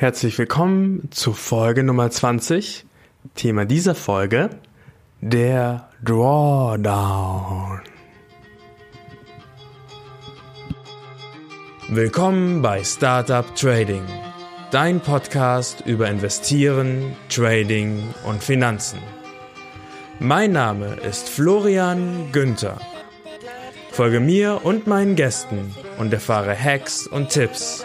Herzlich willkommen zu Folge Nummer 20. Thema dieser Folge der Drawdown. Willkommen bei Startup Trading, dein Podcast über Investieren, Trading und Finanzen. Mein Name ist Florian Günther. Folge mir und meinen Gästen und erfahre Hacks und Tipps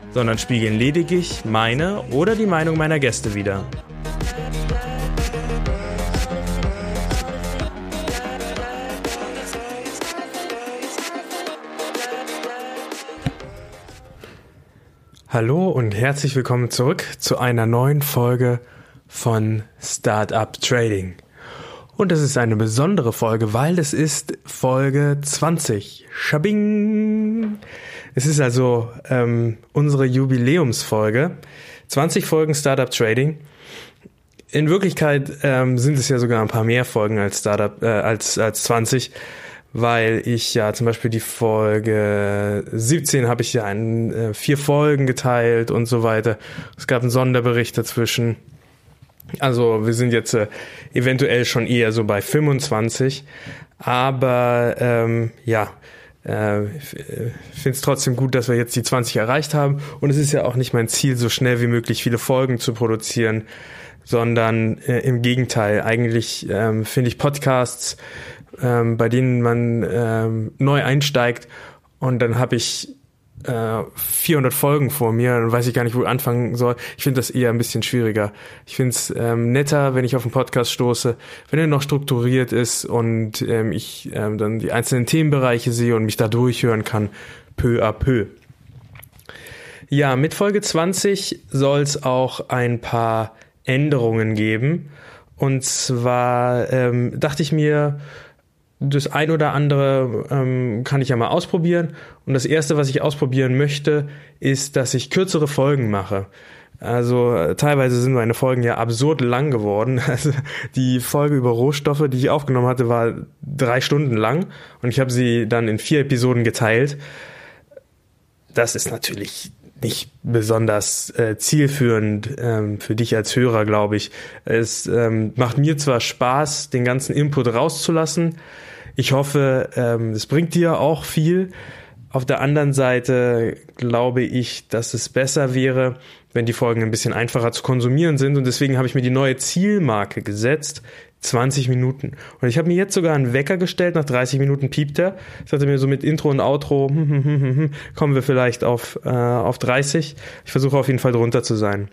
sondern spiegeln lediglich meine oder die Meinung meiner Gäste wider. Hallo und herzlich willkommen zurück zu einer neuen Folge von Startup Trading. Und das ist eine besondere Folge, weil es ist Folge 20. Schabing! Es ist also ähm, unsere Jubiläumsfolge. 20 Folgen Startup Trading. In Wirklichkeit ähm, sind es ja sogar ein paar mehr Folgen als Startup äh, als als 20, weil ich ja zum Beispiel die Folge 17 habe ich ja in äh, vier Folgen geteilt und so weiter. Es gab einen Sonderbericht dazwischen. Also wir sind jetzt äh, eventuell schon eher so bei 25, aber ähm, ja, äh, finde es trotzdem gut, dass wir jetzt die 20 erreicht haben. Und es ist ja auch nicht mein Ziel, so schnell wie möglich viele Folgen zu produzieren, sondern äh, im Gegenteil. Eigentlich ähm, finde ich Podcasts, ähm, bei denen man ähm, neu einsteigt und dann habe ich äh, 400 Folgen vor mir, dann weiß ich gar nicht, wo ich anfangen soll. Ich finde das eher ein bisschen schwieriger. Ich finde es ähm, netter, wenn ich auf einen Podcast stoße, wenn er noch strukturiert ist und ähm, ich ähm, dann die einzelnen Themenbereiche sehe und mich da durchhören kann, peu à peu. Ja, mit Folge 20 soll es auch ein paar Änderungen geben. Und zwar ähm, dachte ich mir, das ein oder andere ähm, kann ich ja mal ausprobieren. Und das erste, was ich ausprobieren möchte, ist, dass ich kürzere Folgen mache. Also äh, teilweise sind meine Folgen ja absurd lang geworden. Also die Folge über Rohstoffe, die ich aufgenommen hatte, war drei Stunden lang und ich habe sie dann in vier Episoden geteilt. Das ist natürlich nicht besonders äh, zielführend ähm, für dich als Hörer, glaube ich. Es ähm, macht mir zwar Spaß, den ganzen Input rauszulassen, ich hoffe, ähm, es bringt dir auch viel. Auf der anderen Seite glaube ich, dass es besser wäre, wenn die Folgen ein bisschen einfacher zu konsumieren sind. Und deswegen habe ich mir die neue Zielmarke gesetzt. 20 Minuten. Und ich habe mir jetzt sogar einen Wecker gestellt, nach 30 Minuten piept er. Ich hatte mir so mit Intro und Outro, hm, hm, hm, kommen wir vielleicht auf, äh, auf 30. Ich versuche auf jeden Fall drunter zu sein.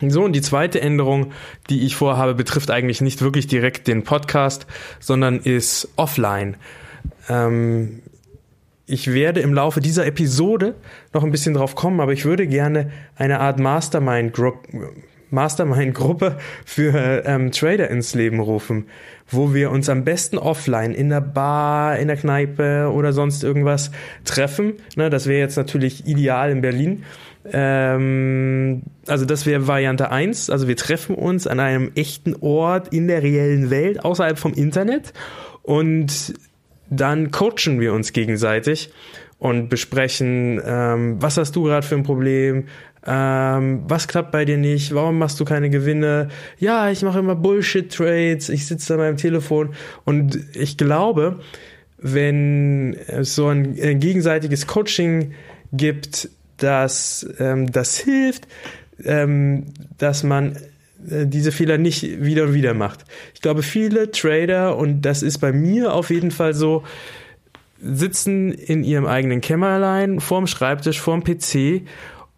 So, und die zweite Änderung, die ich vorhabe, betrifft eigentlich nicht wirklich direkt den Podcast, sondern ist offline. Ähm, ich werde im Laufe dieser Episode noch ein bisschen drauf kommen, aber ich würde gerne eine Art Mastermind-Gruppe Mastermind für ähm, Trader ins Leben rufen, wo wir uns am besten offline in der Bar, in der Kneipe oder sonst irgendwas treffen. Ne, das wäre jetzt natürlich ideal in Berlin. Ähm, also das wäre Variante 1. Also wir treffen uns an einem echten Ort in der reellen Welt, außerhalb vom Internet. Und dann coachen wir uns gegenseitig und besprechen, ähm, was hast du gerade für ein Problem, ähm, was klappt bei dir nicht, warum machst du keine Gewinne, ja, ich mache immer Bullshit-Trades, ich sitze an meinem Telefon. Und ich glaube, wenn es so ein, ein gegenseitiges Coaching gibt, dass ähm, das hilft, ähm, dass man äh, diese Fehler nicht wieder und wieder macht. Ich glaube, viele Trader, und das ist bei mir auf jeden Fall so, sitzen in ihrem eigenen Kämmerlein vorm Schreibtisch, vorm PC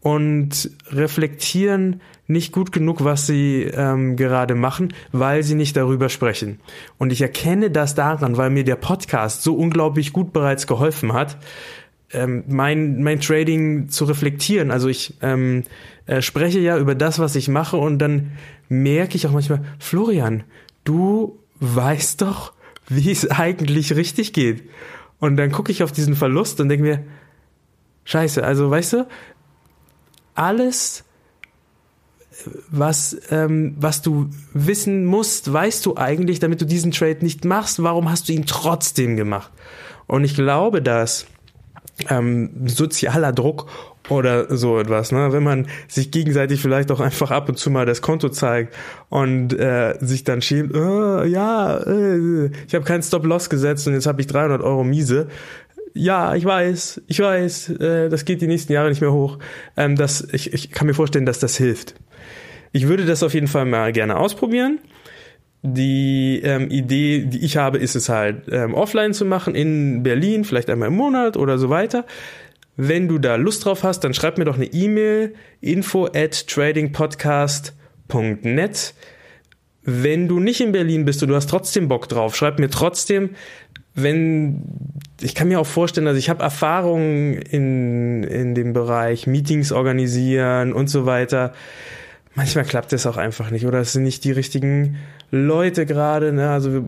und reflektieren nicht gut genug, was sie ähm, gerade machen, weil sie nicht darüber sprechen. Und ich erkenne das daran, weil mir der Podcast so unglaublich gut bereits geholfen hat, ähm, mein, mein Trading zu reflektieren. Also ich ähm, äh, spreche ja über das, was ich mache und dann merke ich auch manchmal, Florian, du weißt doch, wie es eigentlich richtig geht. Und dann gucke ich auf diesen Verlust und denke mir, scheiße, also weißt du, alles, was, ähm, was du wissen musst, weißt du eigentlich, damit du diesen Trade nicht machst. Warum hast du ihn trotzdem gemacht? Und ich glaube, dass ähm, sozialer Druck oder so etwas, ne? Wenn man sich gegenseitig vielleicht auch einfach ab und zu mal das Konto zeigt und äh, sich dann schämt, oh, ja, äh, ich habe keinen Stop-Loss gesetzt und jetzt habe ich 300 Euro miese. Ja, ich weiß, ich weiß, äh, das geht die nächsten Jahre nicht mehr hoch. Ähm, das, ich, ich kann mir vorstellen, dass das hilft. Ich würde das auf jeden Fall mal gerne ausprobieren. Die ähm, Idee, die ich habe, ist es halt ähm, offline zu machen in Berlin, vielleicht einmal im Monat oder so weiter. Wenn du da Lust drauf hast, dann schreib mir doch eine E-Mail info at tradingpodcast.net. Wenn du nicht in Berlin bist und du hast trotzdem Bock drauf, schreib mir trotzdem, wenn ich kann mir auch vorstellen, also ich habe Erfahrungen in, in dem Bereich Meetings organisieren und so weiter. Manchmal klappt es auch einfach nicht oder? Es sind nicht die richtigen Leute gerade, ne? Also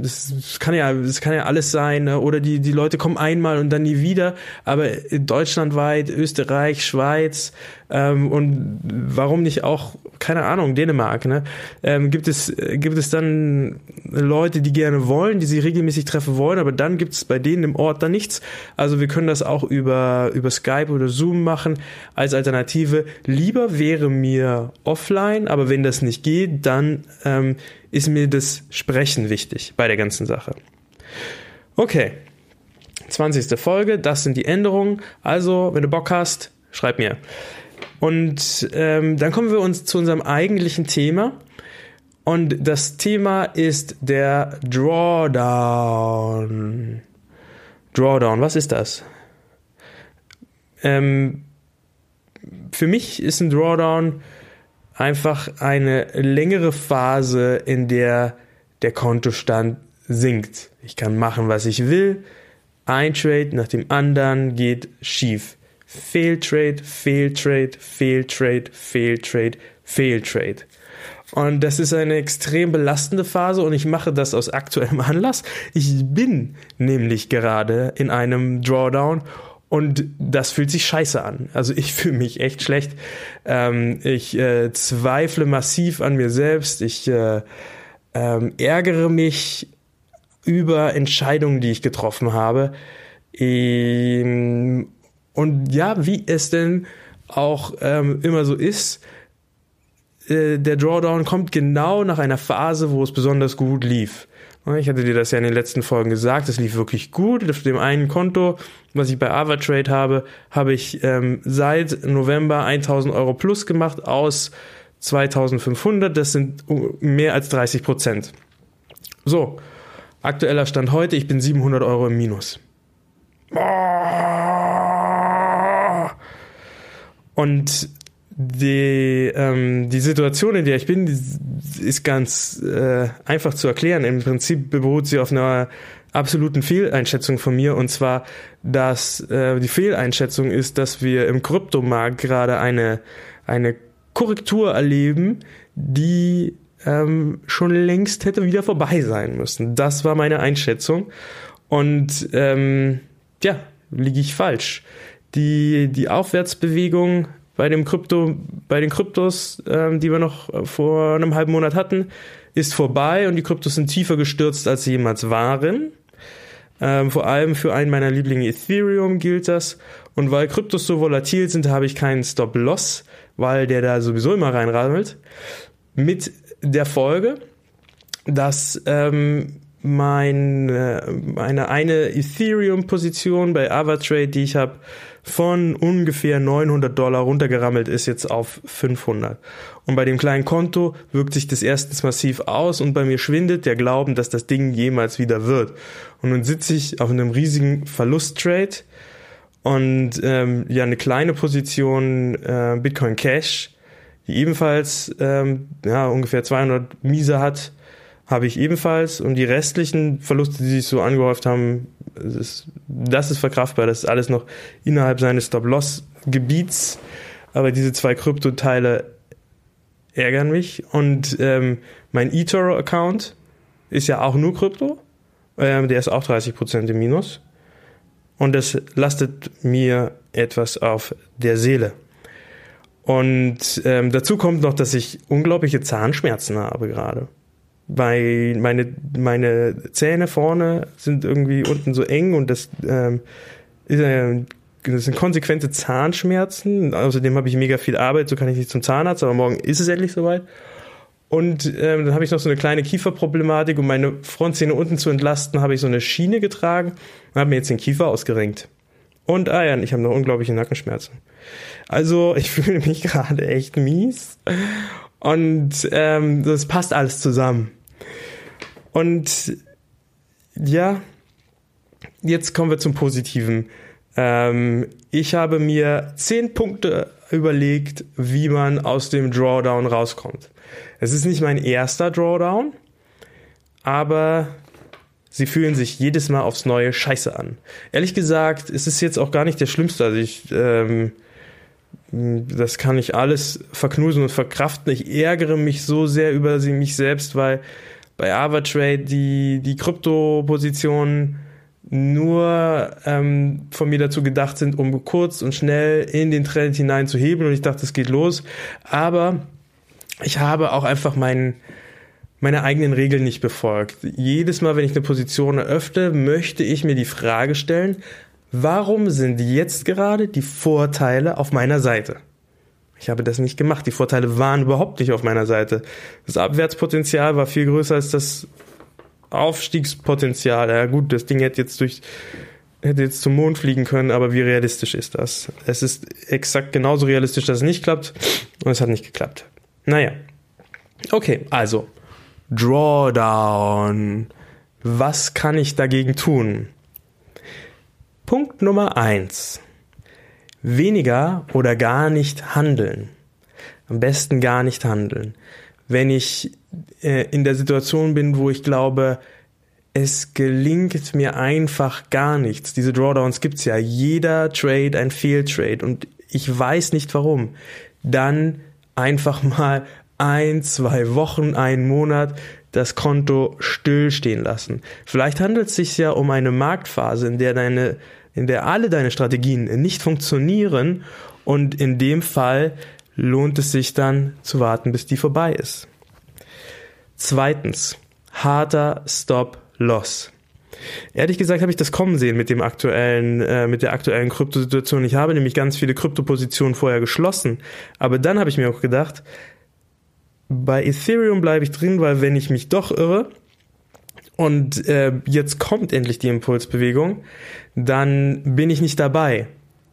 das kann ja, das kann ja alles sein, ne? Oder die die Leute kommen einmal und dann nie wieder. Aber deutschlandweit, Österreich, Schweiz ähm, und warum nicht auch keine Ahnung Dänemark, ne? Ähm, gibt es gibt es dann Leute, die gerne wollen, die sie regelmäßig treffen wollen, aber dann gibt es bei denen im Ort dann nichts. Also wir können das auch über über Skype oder Zoom machen als Alternative. Lieber wäre mir offline, aber wenn das nicht geht, dann ähm, ist mir das Sprechen wichtig bei der ganzen Sache. Okay, 20. Folge, das sind die Änderungen. Also, wenn du Bock hast, schreib mir. Und ähm, dann kommen wir uns zu unserem eigentlichen Thema. Und das Thema ist der Drawdown. Drawdown, was ist das? Ähm, für mich ist ein Drawdown einfach eine längere Phase, in der der Kontostand sinkt. Ich kann machen, was ich will. Ein Trade nach dem anderen geht schief. Fehltrade, Fehltrade, Fehltrade, Fehltrade, Fehltrade. Und das ist eine extrem belastende Phase und ich mache das aus aktuellem Anlass. Ich bin nämlich gerade in einem Drawdown und das fühlt sich scheiße an. Also ich fühle mich echt schlecht. Ähm, ich äh, zweifle massiv an mir selbst. Ich äh, ähm, ärgere mich über Entscheidungen, die ich getroffen habe. Ähm, und ja, wie es denn auch ähm, immer so ist, äh, der Drawdown kommt genau nach einer Phase, wo es besonders gut lief. Ich hatte dir das ja in den letzten Folgen gesagt, es lief wirklich gut. Auf dem einen Konto, was ich bei AvaTrade habe, habe ich ähm, seit November 1000 Euro plus gemacht aus 2500. Das sind mehr als 30 Prozent. So, aktueller Stand heute, ich bin 700 Euro im Minus. Und die, ähm, die Situation, in der ich bin, ist ganz äh, einfach zu erklären. Im Prinzip beruht sie auf einer absoluten Fehleinschätzung von mir und zwar, dass äh, die Fehleinschätzung ist, dass wir im Kryptomarkt gerade eine, eine Korrektur erleben, die ähm, schon längst hätte wieder vorbei sein müssen. Das war meine Einschätzung und ähm, ja, liege ich falsch. Die, die Aufwärtsbewegung bei dem Krypto, bei den Kryptos, ähm, die wir noch vor einem halben Monat hatten, ist vorbei und die Kryptos sind tiefer gestürzt, als sie jemals waren. Ähm, vor allem für einen meiner Lieblinge Ethereum gilt das. Und weil Kryptos so volatil sind, habe ich keinen Stop-Loss, weil der da sowieso immer reinrammelt. Mit der Folge, dass ähm, mein, äh, meine eine Ethereum-Position bei Avatrade, die ich habe, von ungefähr 900 Dollar runtergerammelt ist jetzt auf 500. Und bei dem kleinen Konto wirkt sich das erstens massiv aus und bei mir schwindet der Glauben, dass das Ding jemals wieder wird. Und nun sitze ich auf einem riesigen Verlusttrade und ähm, ja eine kleine Position äh, Bitcoin Cash, die ebenfalls ähm, ja ungefähr 200 Miese hat, habe ich ebenfalls und die restlichen Verluste, die sich so angehäuft haben, Das ist, das ist verkraftbar, das ist alles noch innerhalb seines Stop-Loss-Gebiets. Aber diese zwei Kryptoteile ärgern mich. Und ähm, mein eToro-Account ist ja auch nur Krypto. Ähm, der ist auch 30% im Minus. Und das lastet mir etwas auf der Seele. Und ähm, dazu kommt noch, dass ich unglaubliche Zahnschmerzen habe gerade. Weil meine, meine Zähne vorne sind irgendwie unten so eng und das, ähm, ist, äh, das sind konsequente Zahnschmerzen. Außerdem habe ich mega viel Arbeit, so kann ich nicht zum Zahnarzt, aber morgen ist es endlich soweit. Und ähm, dann habe ich noch so eine kleine Kieferproblematik, um meine Frontzähne unten zu entlasten, habe ich so eine Schiene getragen und habe mir jetzt den Kiefer ausgerenkt. Und ah ja, ich habe noch unglaubliche Nackenschmerzen. Also ich fühle mich gerade echt mies. Und ähm, das passt alles zusammen. Und ja, jetzt kommen wir zum Positiven. Ähm, ich habe mir zehn Punkte überlegt, wie man aus dem Drawdown rauskommt. Es ist nicht mein erster Drawdown, aber sie fühlen sich jedes Mal aufs Neue scheiße an. Ehrlich gesagt, ist es jetzt auch gar nicht der schlimmste. Also ich, ähm, das kann ich alles verknusen und verkraften. Ich ärgere mich so sehr über sie, mich selbst, weil bei Avatrade die, die Kryptopositionen nur ähm, von mir dazu gedacht sind, um kurz und schnell in den Trend hinein zu heben und ich dachte, es geht los. Aber ich habe auch einfach meinen meine eigenen Regeln nicht befolgt. Jedes Mal, wenn ich eine Position eröffne, möchte ich mir die Frage stellen, warum sind jetzt gerade die Vorteile auf meiner Seite? Ich habe das nicht gemacht. Die Vorteile waren überhaupt nicht auf meiner Seite. Das Abwärtspotenzial war viel größer als das Aufstiegspotenzial. Ja gut, das Ding hätte jetzt durch hätte jetzt zum Mond fliegen können, aber wie realistisch ist das? Es ist exakt genauso realistisch, dass es nicht klappt und es hat nicht geklappt. Naja. Okay, also. Drawdown. Was kann ich dagegen tun? Punkt Nummer eins: Weniger oder gar nicht handeln. Am besten gar nicht handeln. Wenn ich äh, in der Situation bin, wo ich glaube, es gelingt mir einfach gar nichts. Diese Drawdowns gibt's ja. Jeder Trade ein Fehltrade und ich weiß nicht warum. Dann einfach mal ein, zwei Wochen, einen Monat das Konto stillstehen lassen. Vielleicht handelt es sich ja um eine Marktphase, in der deine, in der alle deine Strategien nicht funktionieren und in dem Fall lohnt es sich dann zu warten, bis die vorbei ist. Zweitens, harter Stop-Loss. Ehrlich gesagt habe ich das kommen sehen mit dem aktuellen, äh, mit der aktuellen Kryptosituation. Ich habe nämlich ganz viele Kryptopositionen vorher geschlossen, aber dann habe ich mir auch gedacht, bei Ethereum bleibe ich drin, weil wenn ich mich doch irre und äh, jetzt kommt endlich die Impulsbewegung, dann bin ich nicht dabei.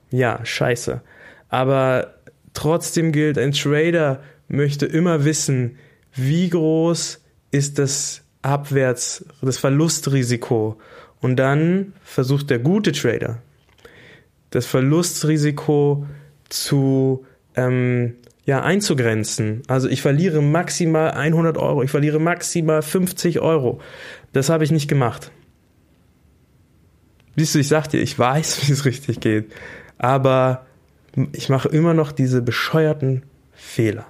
Ja, scheiße. Aber trotzdem gilt, ein Trader möchte immer wissen, wie groß ist das Abwärts, das Verlustrisiko. Und dann versucht der gute Trader, das Verlustrisiko zu ähm, ja, einzugrenzen. Also ich verliere maximal 100 Euro, ich verliere maximal 50 Euro. Das habe ich nicht gemacht. Siehst du, ich sag dir, ich weiß, wie es richtig geht, aber ich mache immer noch diese bescheuerten Fehler.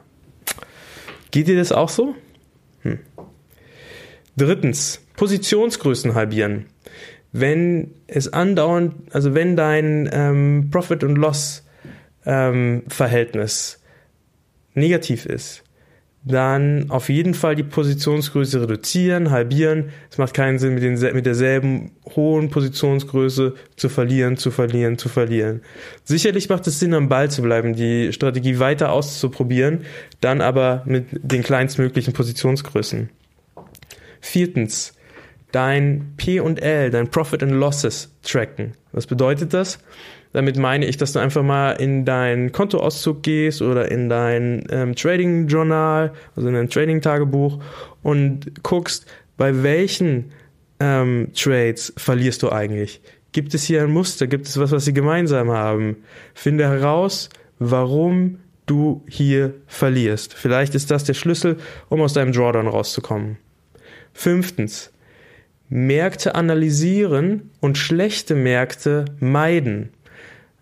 Geht dir das auch so? Hm. Drittens, Positionsgrößen halbieren. Wenn es andauernd, also wenn dein ähm, Profit und Loss ähm, negativ ist, dann auf jeden Fall die Positionsgröße reduzieren, halbieren. Es macht keinen Sinn, mit, den, mit derselben hohen Positionsgröße zu verlieren, zu verlieren, zu verlieren. Sicherlich macht es Sinn, am Ball zu bleiben, die Strategie weiter auszuprobieren, dann aber mit den kleinstmöglichen Positionsgrößen. Viertens, dein P&L, dein Profit and Losses tracken. Was bedeutet das? Damit meine ich, dass du einfach mal in dein Kontoauszug gehst oder in dein ähm, Trading Journal, also in dein Trading Tagebuch und guckst, bei welchen ähm, Trades verlierst du eigentlich? Gibt es hier ein Muster? Gibt es was, was sie gemeinsam haben? Finde heraus, warum du hier verlierst. Vielleicht ist das der Schlüssel, um aus deinem Drawdown rauszukommen. Fünftens, Märkte analysieren und schlechte Märkte meiden.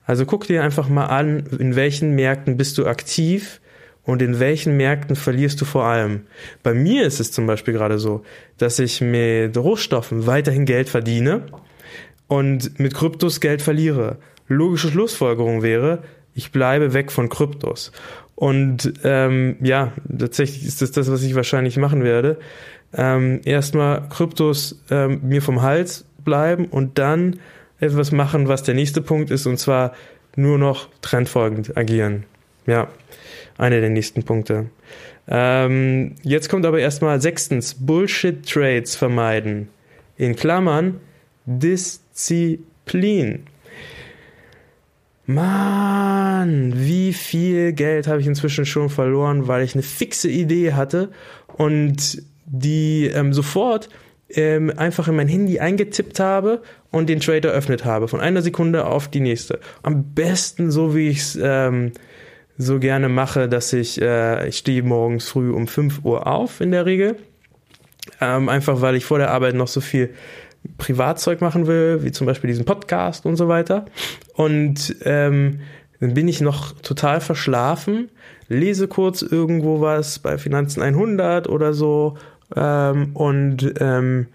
Also guck dir einfach mal an, in welchen Märkten bist du aktiv und in welchen Märkten verlierst du vor allem. Bei mir ist es zum Beispiel gerade so, dass ich mit Rohstoffen weiterhin Geld verdiene und mit Kryptos Geld verliere. Logische Schlussfolgerung wäre, ich bleibe weg von Kryptos. Und ähm, ja, tatsächlich ist das das, was ich wahrscheinlich machen werde. Ähm, erstmal Kryptos ähm, mir vom Hals bleiben und dann etwas machen, was der nächste Punkt ist, und zwar nur noch trendfolgend agieren. Ja, einer der nächsten Punkte. Ähm, jetzt kommt aber erstmal sechstens, Bullshit-Trades vermeiden. In Klammern, Disziplin. Mann, wie viel Geld habe ich inzwischen schon verloren, weil ich eine fixe Idee hatte und die ähm, sofort ähm, einfach in mein Handy eingetippt habe und den Trade eröffnet habe, von einer Sekunde auf die nächste. Am besten so, wie ich es ähm, so gerne mache, dass ich, äh, ich stehe morgens früh um 5 Uhr auf in der Regel. Ähm, einfach weil ich vor der Arbeit noch so viel Privatzeug machen will, wie zum Beispiel diesen Podcast und so weiter. Und ähm, dann bin ich noch total verschlafen, lese kurz irgendwo was bei Finanzen 100 oder so ähm, und ähm,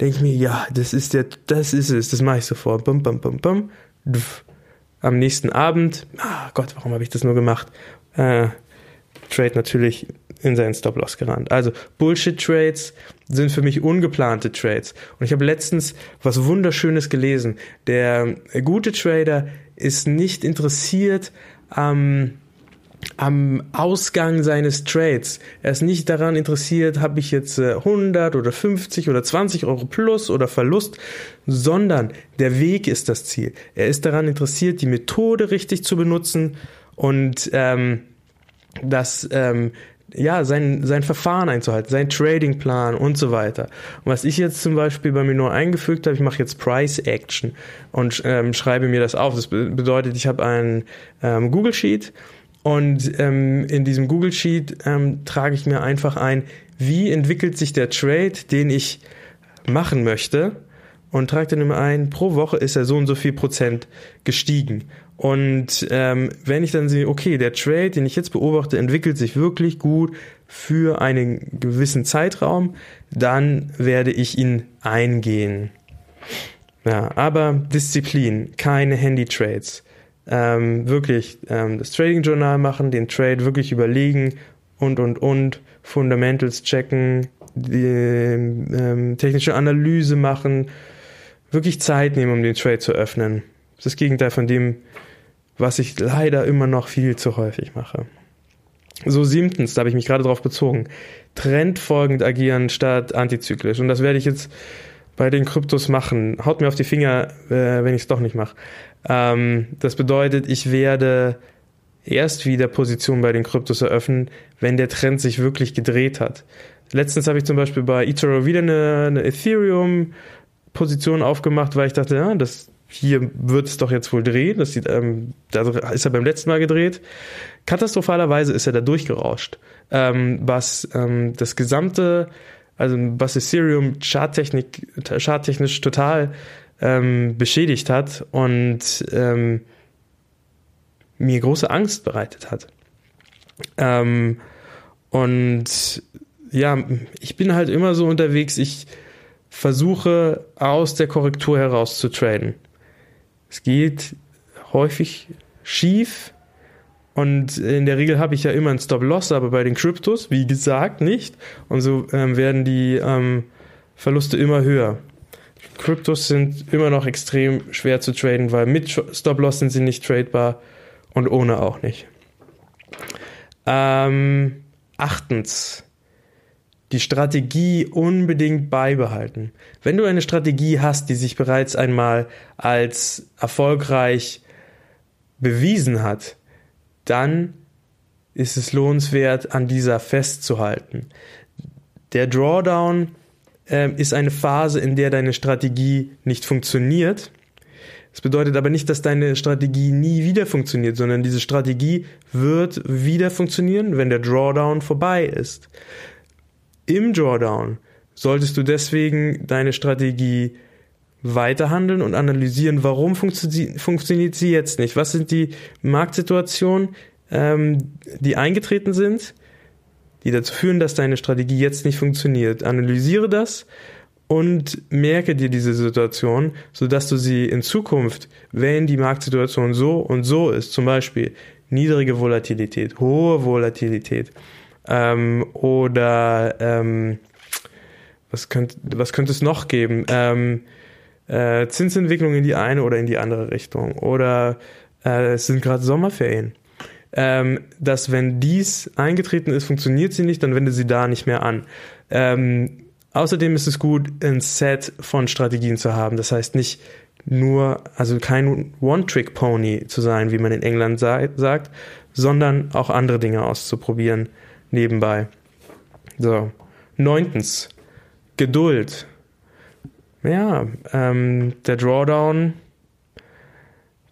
denke mir, ja, das ist der, das ist es, das mache ich sofort. Bum, bum, bum, bum. Am nächsten Abend, ah Gott, warum habe ich das nur gemacht? Äh, Trade natürlich in seinen Stop-Loss gerannt. Also Bullshit-Trades sind für mich ungeplante Trades. Und ich habe letztens was Wunderschönes gelesen. Der gute Trader ist nicht interessiert am am Ausgang seines Trades. Er ist nicht daran interessiert, habe ich jetzt 100 äh, oder 50 oder 20 Euro plus oder Verlust, sondern der Weg ist das Ziel. Er ist daran interessiert, die Methode richtig zu benutzen und ähm, das ähm, ja, sein, sein Verfahren einzuhalten, sein Tradingplan und so weiter. Und was ich jetzt zum Beispiel bei mir nur eingefügt habe, ich mache jetzt Price Action und ähm, schreibe mir das auf. Das bedeutet, ich habe ein ähm, Google Sheet und ähm, in diesem Google Sheet ähm, trage ich mir einfach ein, wie entwickelt sich der Trade, den ich machen möchte und trage dann immer ein, pro Woche ist er so und so viel Prozent gestiegen. Und ähm, wenn ich dann sehe, okay, der Trade, den ich jetzt beobachte, entwickelt sich wirklich gut für einen gewissen Zeitraum, dann werde ich ihn eingehen. Ja, aber Disziplin, keine Handy-Trades. Ähm, wirklich ähm, das Trading-Journal machen, den Trade wirklich überlegen und, und, und, Fundamentals checken, die ähm, technische Analyse machen, wirklich Zeit nehmen, um den Trade zu öffnen. Das ist das Gegenteil von dem, was ich leider immer noch viel zu häufig mache. So siebtens, da habe ich mich gerade drauf bezogen, trendfolgend agieren statt antizyklisch. Und das werde ich jetzt bei den Kryptos machen. Haut mir auf die Finger, äh, wenn ich es doch nicht mache. Ähm, das bedeutet, ich werde erst wieder Positionen bei den Kryptos eröffnen, wenn der Trend sich wirklich gedreht hat. Letztens habe ich zum Beispiel bei eToro wieder eine, eine Ethereum-Position aufgemacht, weil ich dachte, ja, das hier wird es doch jetzt wohl drehen. Das sieht, ähm, da ist er beim letzten Mal gedreht. Katastrophalerweise ist er da durchgerauscht, ähm, was ähm, das gesamte, also was Ethereum charttechnik, charttechnisch total ähm, beschädigt hat und ähm, mir große Angst bereitet hat. Ähm, und ja, ich bin halt immer so unterwegs, ich versuche aus der Korrektur heraus zu traden. Es geht häufig schief und in der Regel habe ich ja immer einen Stop-Loss, aber bei den Kryptos, wie gesagt, nicht. Und so ähm, werden die ähm, Verluste immer höher. Kryptos sind immer noch extrem schwer zu traden, weil mit Stop-Loss sind sie nicht tradebar und ohne auch nicht. Ähm, achtens, die Strategie unbedingt beibehalten. Wenn du eine Strategie hast, die sich bereits einmal als erfolgreich bewiesen hat, dann ist es lohnenswert, an dieser festzuhalten. Der Drawdown äh, ist eine Phase, in der deine Strategie nicht funktioniert. Das bedeutet aber nicht, dass deine Strategie nie wieder funktioniert, sondern diese Strategie wird wieder funktionieren, wenn der Drawdown vorbei ist im Drawdown solltest du deswegen deine Strategie weiterhandeln und analysieren, warum funktio funktioniert sie jetzt nicht? Was sind die Marktsituationen, ähm, die eingetreten sind, die dazu führen, dass deine Strategie jetzt nicht funktioniert? Analysiere das und merke dir diese Situation, sodass du sie in Zukunft, wenn die Marktsituation so und so ist, zum Beispiel niedrige Volatilität, hohe Volatilität ähm, oder ähm, was, könnt, was könnte es noch geben? Ähm, äh, Zinsentwicklung in die eine oder in die andere Richtung oder äh, es sind gerade Sommerferien. Ähm, dass wenn dies eingetreten ist, funktioniert sie nicht, dann wende sie da nicht mehr an. Ähm, außerdem ist es gut, ein Set von Strategien zu haben. Das heißt nicht nur, also kein One-Trick-Pony zu sein, wie man in England sagt, sondern auch andere Dinge auszuprobieren nebenbei. So. Neuntens, Geduld. Ja, ähm, der Drawdown,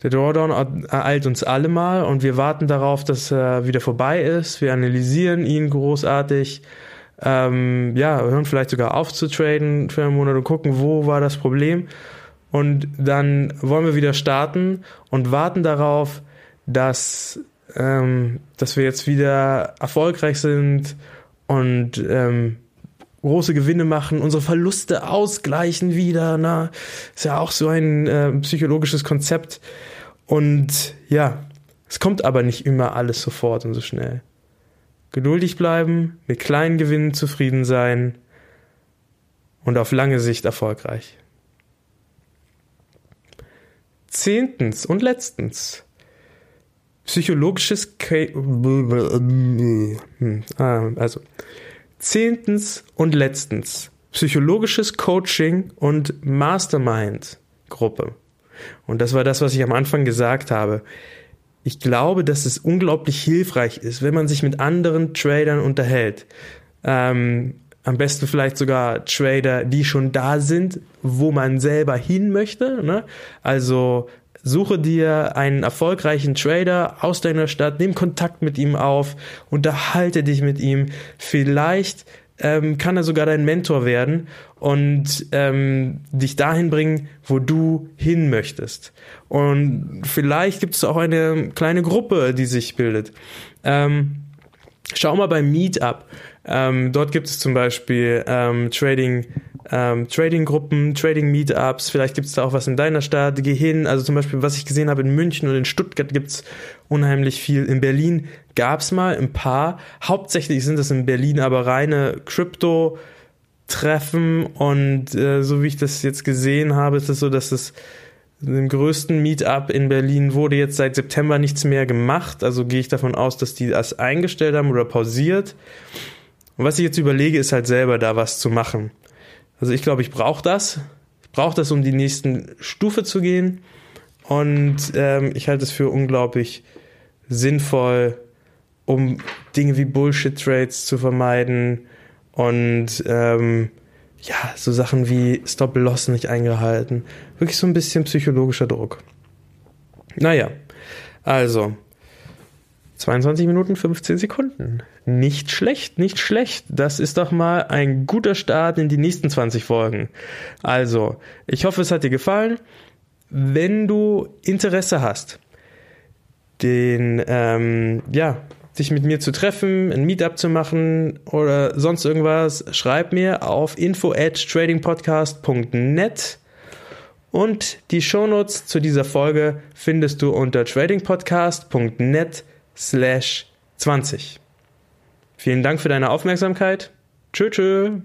der Drawdown ereilt uns alle mal und wir warten darauf, dass er wieder vorbei ist. Wir analysieren ihn großartig. Ähm, ja, hören vielleicht sogar auf zu traden für einen Monat und gucken, wo war das Problem. Und dann wollen wir wieder starten und warten darauf, dass, ähm, dass wir jetzt wieder erfolgreich sind und ähm, große Gewinne machen, unsere Verluste ausgleichen wieder. Na, ist ja auch so ein äh, psychologisches Konzept. Und ja, es kommt aber nicht immer alles sofort und so schnell. Geduldig bleiben, mit kleinen Gewinnen zufrieden sein und auf lange Sicht erfolgreich. Zehntens und letztens. Psychologisches K ah, also Zehntens und letztens psychologisches Coaching und Mastermind Gruppe. Und das war das, was ich am Anfang gesagt habe. Ich glaube, dass es unglaublich hilfreich ist, wenn man sich mit anderen Tradern unterhält. Ähm, am besten vielleicht sogar Trader, die schon da sind, wo man selber hin möchte. Ne? Also Suche dir einen erfolgreichen Trader aus deiner Stadt, nimm Kontakt mit ihm auf, unterhalte dich mit ihm. Vielleicht ähm, kann er sogar dein Mentor werden und ähm, dich dahin bringen, wo du hin möchtest. Und vielleicht gibt es auch eine kleine Gruppe, die sich bildet. Ähm, schau mal beim Meetup. Ähm, dort gibt es zum Beispiel ähm, Trading ähm, Trading-Gruppen, Trading-Meetups, vielleicht gibt es da auch was in deiner Stadt, geh hin, also zum Beispiel, was ich gesehen habe in München und in Stuttgart gibt es unheimlich viel, in Berlin gab es mal ein paar, hauptsächlich sind das in Berlin aber reine Crypto- Treffen und äh, so wie ich das jetzt gesehen habe, ist es so, dass es im größten Meetup in Berlin wurde jetzt seit September nichts mehr gemacht. Also gehe ich davon aus, dass die das eingestellt haben oder pausiert. Und was ich jetzt überlege, ist halt selber da was zu machen. Also ich glaube, ich brauche das. Ich brauche das, um die nächsten Stufe zu gehen. Und ähm, ich halte es für unglaublich sinnvoll, um Dinge wie Bullshit-Trades zu vermeiden und ähm, ja, so Sachen wie Stop-Loss nicht eingehalten. Wirklich so ein bisschen psychologischer Druck. Naja, also 22 Minuten 15 Sekunden. Nicht schlecht, nicht schlecht. Das ist doch mal ein guter Start in die nächsten 20 Folgen. Also, ich hoffe, es hat dir gefallen. Wenn du Interesse hast, den, ähm, ja, dich mit mir zu treffen, ein Meetup zu machen oder sonst irgendwas, schreib mir auf info at tradingpodcast.net und die Shownotes zu dieser Folge findest du unter tradingpodcast.net slash 20. Vielen Dank für deine Aufmerksamkeit. Tschö, tschö.